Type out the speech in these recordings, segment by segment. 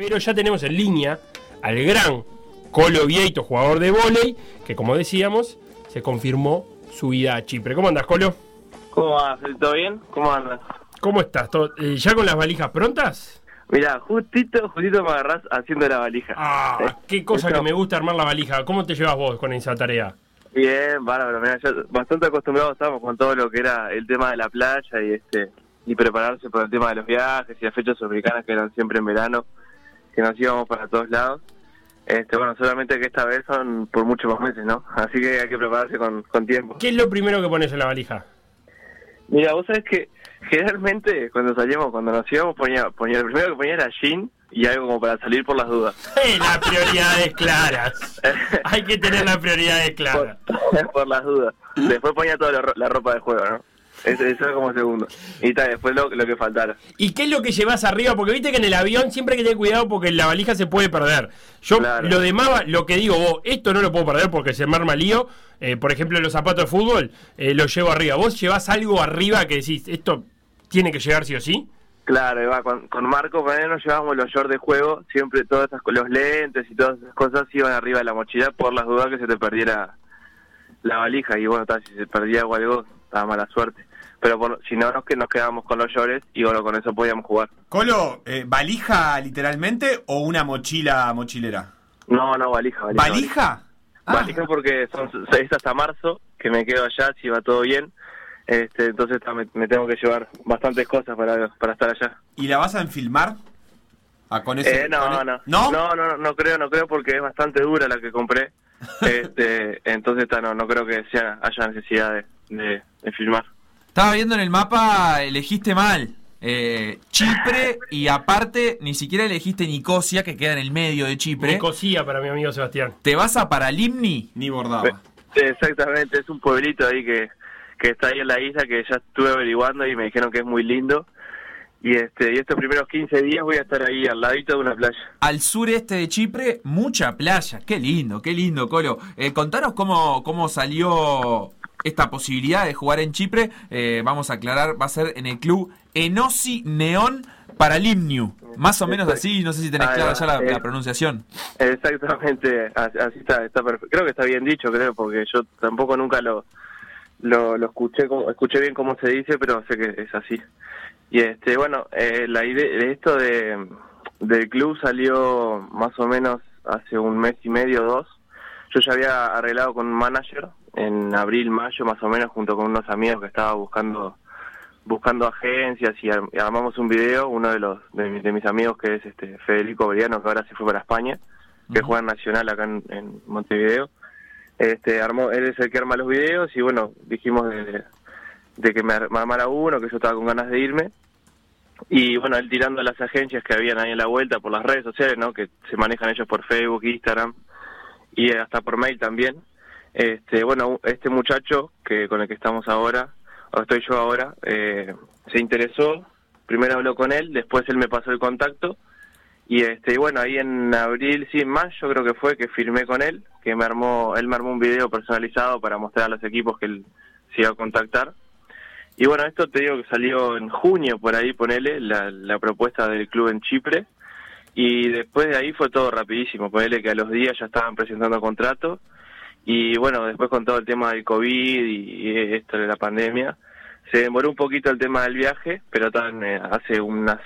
Pero ya tenemos en línea al gran Colo Vieito, jugador de vóley, que como decíamos, se confirmó su ida a Chipre. ¿Cómo andas, Colo? ¿Cómo vas? ¿Todo bien? ¿Cómo andas? ¿Cómo estás? ¿Todo- eh, ¿Ya con las valijas prontas? Mira, justito, justito me agarrás haciendo la valija. Ah, qué cosa Esto- que me gusta armar la valija. ¿Cómo te llevas vos con esa tarea? Bien, bárbaro. Mira, ya bastante acostumbrados estamos con todo lo que era el tema de la playa y este y prepararse por el tema de los viajes y las fechas sudamericanas que eran siempre en verano, que nos íbamos para todos lados. Este, bueno, solamente que esta vez son por muchos más meses, ¿no? Así que hay que prepararse con, con tiempo. ¿Qué es lo primero que pones en la valija? Mira, vos sabés que generalmente cuando salíamos, cuando nos íbamos, ponía, ponía lo primero que ponía era jean y algo como para salir por las dudas. Eh, las prioridades claras. Hay que tener las prioridades claras. por, por las dudas. Después ponía toda la, la ropa de juego, ¿no? Eso, eso era como segundo. Y tal, después lo, lo que faltara. ¿Y qué es lo que llevas arriba? Porque viste que en el avión siempre hay que tener cuidado porque la valija se puede perder. Yo Claro. lo demás, lo que digo, vos, esto no lo puedo perder porque se me arma lío. Eh, por ejemplo, los zapatos de fútbol eh, los llevo arriba. ¿Vos llevas algo arriba que decís, esto tiene que llegar sí o sí? Claro, va, con, con Marco con él nos llevábamos los shorts de juego, siempre todas esas, los lentes y todas esas cosas iban arriba de la mochila por las dudas que se te perdiera la valija. Y bueno, si se perdía o algo, estaba mala suerte. Pero por- si no, nos, que nos quedábamos con los shorts y bueno, con eso podíamos jugar. Colo, eh, ¿valija literalmente o una mochila mochilera? No, no, valija, valija. ¿Valija? Ah, Valija porque son, es hasta marzo que me quedo allá si va todo bien. Este, entonces me, me tengo que llevar bastantes cosas para, para estar allá. ¿Y la vas a enfilmar? Ah, con ese, Eh, no, con e- no, ¿No? no, no, no creo, no creo porque es bastante dura la que compré. este, entonces no, no creo que sea, haya necesidad de, de, de filmar. Estaba viendo en el mapa, elegiste mal. Eh, Chipre y aparte ni siquiera elegiste Nicosia, que queda en el medio de Chipre. Nicosia para mi amigo Sebastián. ¿Te vas a Paralimni? Ni bordaba. Exactamente, es un pueblito ahí que, que está ahí en la isla que ya estuve averiguando y me dijeron que es muy lindo. Y este y estos primeros 15 días voy a estar ahí al ladito de una playa. Al sureste de Chipre, mucha playa. Qué lindo, qué lindo, Colo. Eh, contanos cómo, cómo salió esta posibilidad de jugar en Chipre. Eh, vamos a aclarar, va a ser en el club Enosi Neón Paralimniu. Más o menos así, no sé si tenés Ahí clara ya la, eh. la pronunciación. Exactamente, así está, está perfecto. Creo que está bien dicho, creo, porque yo tampoco nunca lo lo, lo escuché escuché bien cómo se dice, pero sé que es así. Y este, bueno, eh, la idea de esto de del club salió más o menos hace un mes y medio, dos. Yo ya había arreglado con un manager en abril, mayo, más o menos, junto con unos amigos que estaba buscando buscando agencias y, ar- y armamos un video, uno de los de, mis- de mis amigos que es este Federico Beriano, que ahora se fue para España, que juega en Nacional acá en, en Montevideo. Este, armó, él es el que arma los videos y bueno, dijimos de, de que me, me armara uno, que yo estaba con ganas de irme. Y bueno, él tirando a las agencias que habían ahí en la vuelta por las redes sociales, ¿no? Que se manejan ellos por Facebook, Instagram y hasta por mail también. Este, bueno, este muchacho que con el que estamos ahora, o estoy yo ahora, eh, se interesó. Primero habló con él, después él me pasó el contacto y este bueno, ahí en abril, sí, en mayo creo que fue que firmé con él, que me armó, él me armó un video personalizado para mostrar a los equipos que él se iba a contactar. Y bueno, esto te digo que salió en junio, por ahí ponele, la, la propuesta del club en Chipre. Y después de ahí fue todo rapidísimo, ponele que a los días ya estaban presentando contratos. Y bueno, después con todo el tema del COVID y, esto de la pandemia, se demoró un poquito el tema del viaje, pero tan, eh, hace unas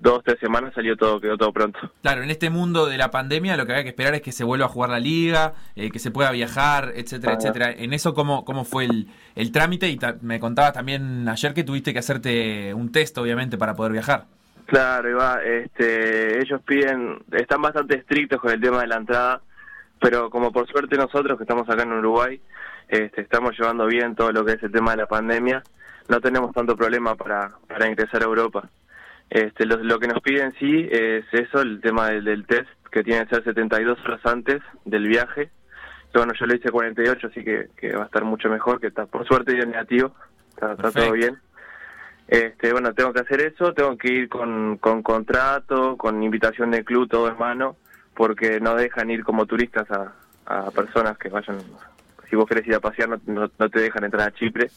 dos, tres semanas salió todo, quedó todo pronto. Claro, en este mundo de la pandemia lo que había que esperar es que se vuelva a jugar la liga, eh, que se pueda viajar, etcétera, Ah. etcétera. En eso, ¿cómo, cómo fue el, el trámite? Y ta- me contabas también ayer que tuviste que hacerte un test, obviamente, para poder viajar. Claro, Iván, este, ellos piden, están bastante estrictos con el tema de la entrada, pero como por suerte nosotros que estamos acá en Uruguay, este, estamos llevando bien todo lo que es el tema de la pandemia, no tenemos tanto problema para, para ingresar a Europa. Este, lo, lo que nos piden sí es eso, el tema del, del test, que tiene que ser 72 horas antes del viaje. Bueno, yo lo hice 48, así que, que va a estar mucho mejor, que está, por suerte dio negativo, está, todo bien. Este, bueno, tengo que hacer eso, tengo que ir con, con contrato, con invitación del club, todo en mano, porque no dejan ir como turistas a, personas que vayan, si vos querés ir a pasear, no, no, no te dejan entrar a Chipre.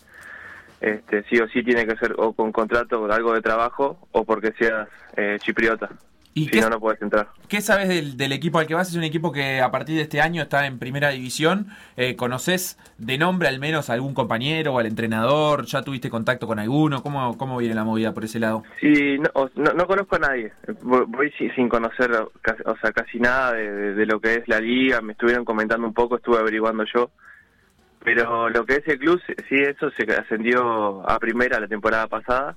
Este, sí o sí tiene que ser o con contrato o algo de trabajo o porque seas eh, chipriota. ¿Y si qué, no, no puedes entrar. qué sabes del, del equipo al que vas? Es un equipo que a partir de este año está en primera división. Eh, ¿Conoces de nombre al menos a algún compañero o al entrenador? ¿Ya tuviste contacto con alguno? ¿Cómo, cómo viene la movida por ese lado? Sí, no, o- no, no conozco a nadie. Voy, voy sin, conocer casi, o sea, casi nada de, de- de lo que es la liga. Me estuvieron comentando un poco, estuve averiguando yo. Pero lo que es el club, sí, sí, eso se ascendió a primera la temporada pasada.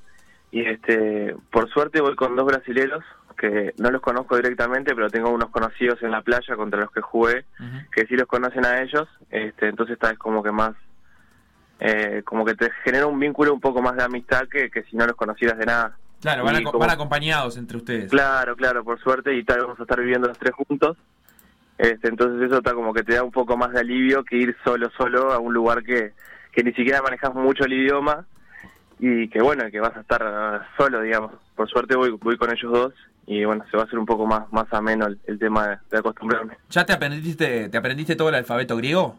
Y este, por suerte voy con dos brasileros que no los conozco directamente, pero tengo unos conocidos en la playa contra los que jugué que sí los conocen a ellos. Este, entonces está es como que más eh, como que te genera un vínculo un poco más de amistad que, que si no los conocieras de nada. Claro, van, como- van acompañados entre ustedes. Claro, claro, por suerte, y tal, vamos a estar viviendo los tres juntos. Este, entonces eso está como que te da un poco más de alivio que ir solo, solo a un lugar que, que ni siquiera manejas mucho el idioma y que bueno, que vas a estar solo, digamos. Por suerte voy, voy con ellos dos y bueno, se va a hacer un poco más, más ameno el, el tema de, de acostumbrarme. ¿Ya te aprendiste, te aprendiste todo el alfabeto griego?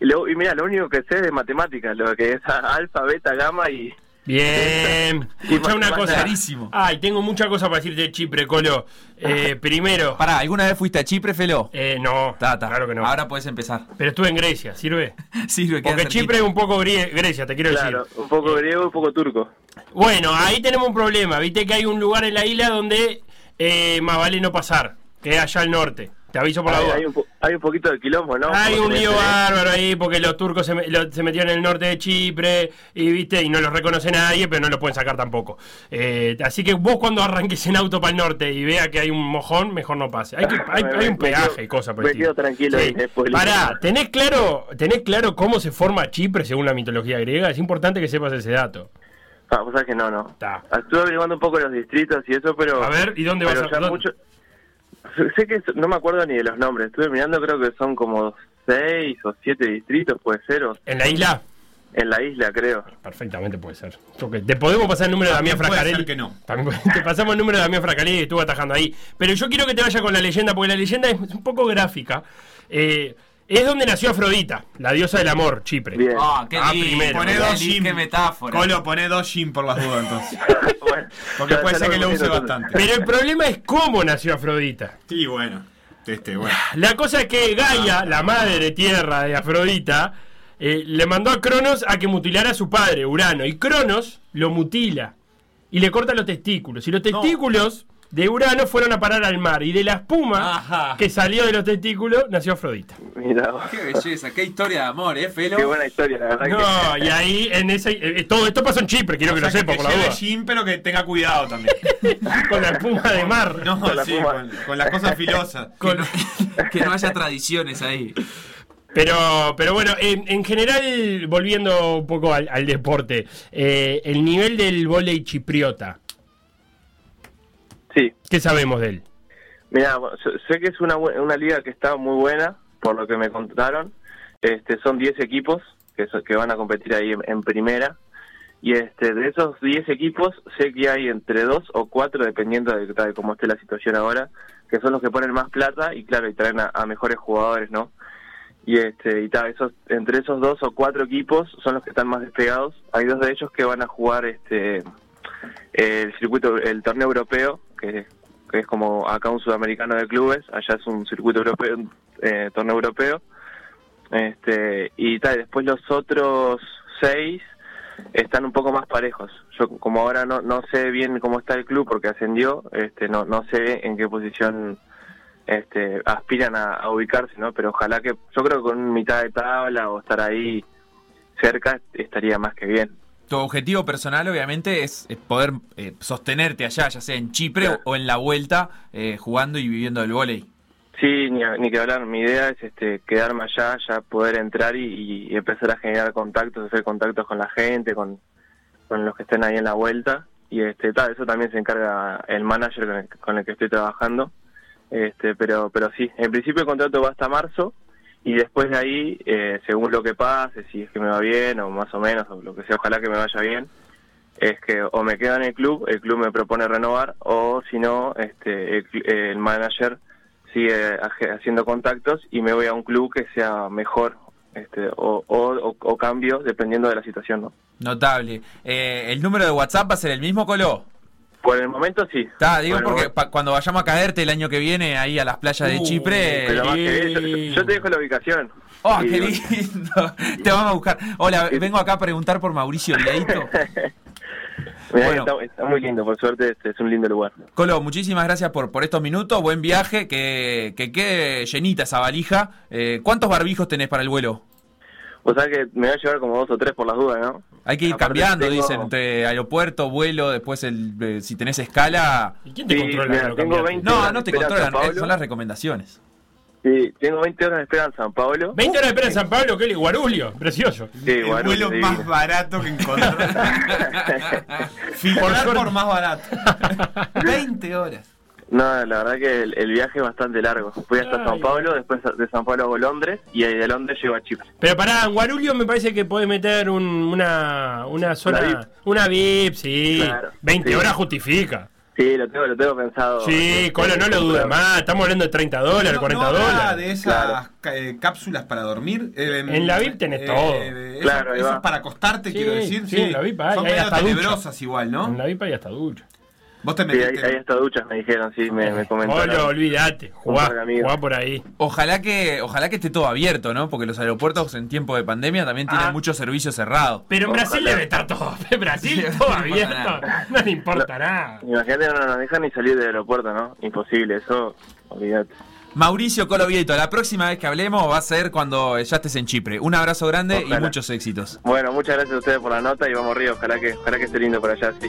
Y, luego, y mira, lo único que sé es de matemáticas, lo que es alfa, beta, gamma y... Bien. Escucha una cosa. clarísimo. Ay, tengo mucha cosa para decirte de Chipre, Colo. Eh, primero. Pará, ¿alguna vez fuiste a Chipre, Felo? Eh, no, Ta, ta. claro que no. Ahora puedes empezar. Pero estuve en Grecia, ¿sirve? Sirve, Porque. Chipre es un poco grie- Grecia, te quiero Claro, decir. un poco griego y un poco turco. Bueno, ahí tenemos un problema. Viste que hay un lugar en la isla donde eh, más vale no pasar, que es allá al norte. Te aviso por la duda. hay un, po- hay un poquito de quilombo, ¿no? Hay un lío bárbaro ahí porque los turcos se, lo- se metieron en el norte de Chipre y viste y no los reconoce nadie, pero no los pueden sacar tampoco. Eh, así que vos cuando arranques en auto para el norte y vea que hay un mojón, mejor no pase. Hay, que- hay, Me- hay un peaje quedo- y cosas por el estilo. quedo tranquilo después le- Pará, ¿tenés claro, ¿tenés claro cómo se forma Chipre según la mitología griega? Es importante que sepas ese dato. Ah, vos sabés que no, no. Estuve averiguando un poco los distritos y eso, pero... A ver, ¿y dónde vas a- mucho- Sé- que no me acuerdo ni de los nombres. Estuve mirando, creo que son como seis o siete distritos, puede ser, o ¿En la isla? en la isla, creo. Perfectamente puede ser. Te podemos pasar el número de Damián También puede Frascarelli. ser que no. También te pasamos el número de Damián Frascarelli que estuvo atajando ahí. Pero yo quiero que te vaya con la leyenda, porque la leyenda es un poco gráfica. Eh, es donde nació Afrodita, la diosa del amor, Chipre. Bien. Ah, qué Ah, primero. Poné dos gym. qué metáfora. Colo, poné dos gym por las dudas entonces. Bueno, Porque puede ser que lo use bastante. Pero el problema es cómo nació Afrodita. Sí, bueno. Este, bueno. La cosa es que Gaia, la madre tierra de Afrodita, eh, le mandó a Cronos a que mutilara a su padre, Urano. Y Cronos lo mutila y le corta los testículos. Y los testículos de Urano fueron a parar al mar. Y de la espuma Ajá. que salió de los testículos nació Afrodita. Mirá. Qué belleza, qué historia de amor, ¿eh, Felo? Qué buena historia, la verdad No, que... y ahí en ese. eh, todo esto pasó en Chipre, quiero O que sea, lo sepa, por la duda. gym, pero que tenga cuidado también. Con la espuma de mar. No, Con la sí, puma. con, con las cosas filosas. Que no, que no haya tradiciones ahí. Pero, pero bueno, en, en general, volviendo un poco al, al deporte, eh, el nivel del vóley chipriota, Sí, ¿qué sabemos de él? Mira, sé- que es una, una liga que está muy buena, por lo que me contaron. Este, son 10 equipos que, so- que van a competir ahí en, en primera. Y este, de esos 10 equipos, sé que hay entre 2 o 4, dependiendo de, de cómo esté la situación ahora, que son los que ponen más plata y claro, y traen a, a mejores jugadores, ¿no? Y este, y tal, esos, entre esos dos o cuatro equipos son los que están más despegados. Hay dos de ellos que van a jugar este el circuito, el torneo europeo, que, es como acá un sudamericano de clubes, allá es un circuito europeo, eh, torneo europeo. Este, y tal, después los otros seis están un poco más parejos. Yo como ahora no, no sé bien cómo está el club porque ascendió, este, no, no sé en qué posición este, aspiran a, a ubicarse, ¿no? Pero ojalá que, yo creo que con mitad de tabla o estar ahí cerca estaría más que bien. Tu objetivo personal, obviamente, es, es poder eh, sostenerte allá, ya sea en Chipre Claro. o en la vuelta, eh, jugando y viviendo del vóley. Sí, ni, ni que hablar. Mi idea es este, quedarme allá, ya poder entrar y, y empezar a generar contactos, hacer contactos con la gente, con, con los que estén ahí en la vuelta. Y este, tal, eso también se encarga el manager con el, con el que estoy trabajando. Este, pero, pero sí, en principio el contrato va hasta marzo y después de ahí, eh, según lo que pase, si es que me va bien o más o menos, o lo que sea, ojalá que me vaya bien, es que o me quedo en el club, el club me propone renovar, o si no, este, el, el manager sigue haciendo contactos y me voy a un club que sea mejor este, o, o, cambio dependiendo de la situación. ¿no? Notable. Eh, ¿El número de WhatsApp va a ser el mismo, Colo? Por el momento sí. Está, digo porque cuando vayamos a caerte el año que viene ahí a las playas de Uh, Chipre. pero más que Sí. eso, yo, te dejo la ubicación. ¡Oh, Y- qué lindo! Te vamos a buscar. Hola, vengo acá a preguntar por Mauricio. Mirá Bueno. está, está muy lindo, por suerte este es un lindo lugar. Colo, muchísimas gracias por, por estos minutos. Buen viaje, que, que quede llenita esa valija. Eh, ¿Cuántos barbijos tenés para el vuelo? O sea que me voy a llevar como dos o tres por las dudas, ¿no? Hay que ir Aparte cambiando, tengo- dicen, entre aeropuerto, vuelo, después el, eh, si tenés escala. ¿Y quién te Sí, controla? mira, que tengo cambiaste? 20 No, horas no te controlan, eh, son las recomendaciones. Sí, tengo 20 horas de espera en San Pablo. 20 horas de espera en San Pablo, ¿qué? Guarulio, precioso. Sí, el Guarulhos, vuelo divino. más barato que. Filtrar Por por, más barato. 20 horas. No, la verdad que el, el viaje es bastante largo. Fui hasta Ay. San Pablo, después de San Pablo hago Londres y de Londres llego a Chipre. Pero pará, en Guarulio me parece que puede meter un- una, una zona. VIP. Una VIP, sí. Claro, 20 sí. horas justifica. Sí, lo tengo, lo tengo pensado. Sí, Colo, no lo dudes más. Estamos hablando de 30 dólares, No- 40 no dólares. de esas Claro. eh, cápsulas para dormir. Eh, En la VIP tenés todo. eso- Claro, eso es para acostarte, Sí, quiero decir. sí, en la VIP hay, Son hay medio hasta ducha. tenebrosas igual, ¿no? En la VIP hay hasta ducha. Vos te Sí, hay, metiste. hay hasta duchas, me dijeron, sí, me, me comentaron. Colo, olvídate. Jugá, jugá por ahí. Ojalá que, ojalá que esté todo abierto, ¿no? Porque los aeropuertos en tiempo de pandemia también tienen Ah. muchos servicios cerrados. Pero en Brasil Ojalá. debe estar todo. En Brasil Sí, todo no abierto. nada. No le importa nada. Imagínate, no nos dejan ni salir del aeropuerto, ¿no? Imposible, eso, olvídate. Mauricio Colovieto, la próxima vez que hablemos va a ser cuando ya estés en Chipre. Un abrazo grande y muchos éxitos. Bueno, muchas gracias a ustedes por la nota y vamos arriba, ojalá que, ojalá que esté lindo por allá, sí.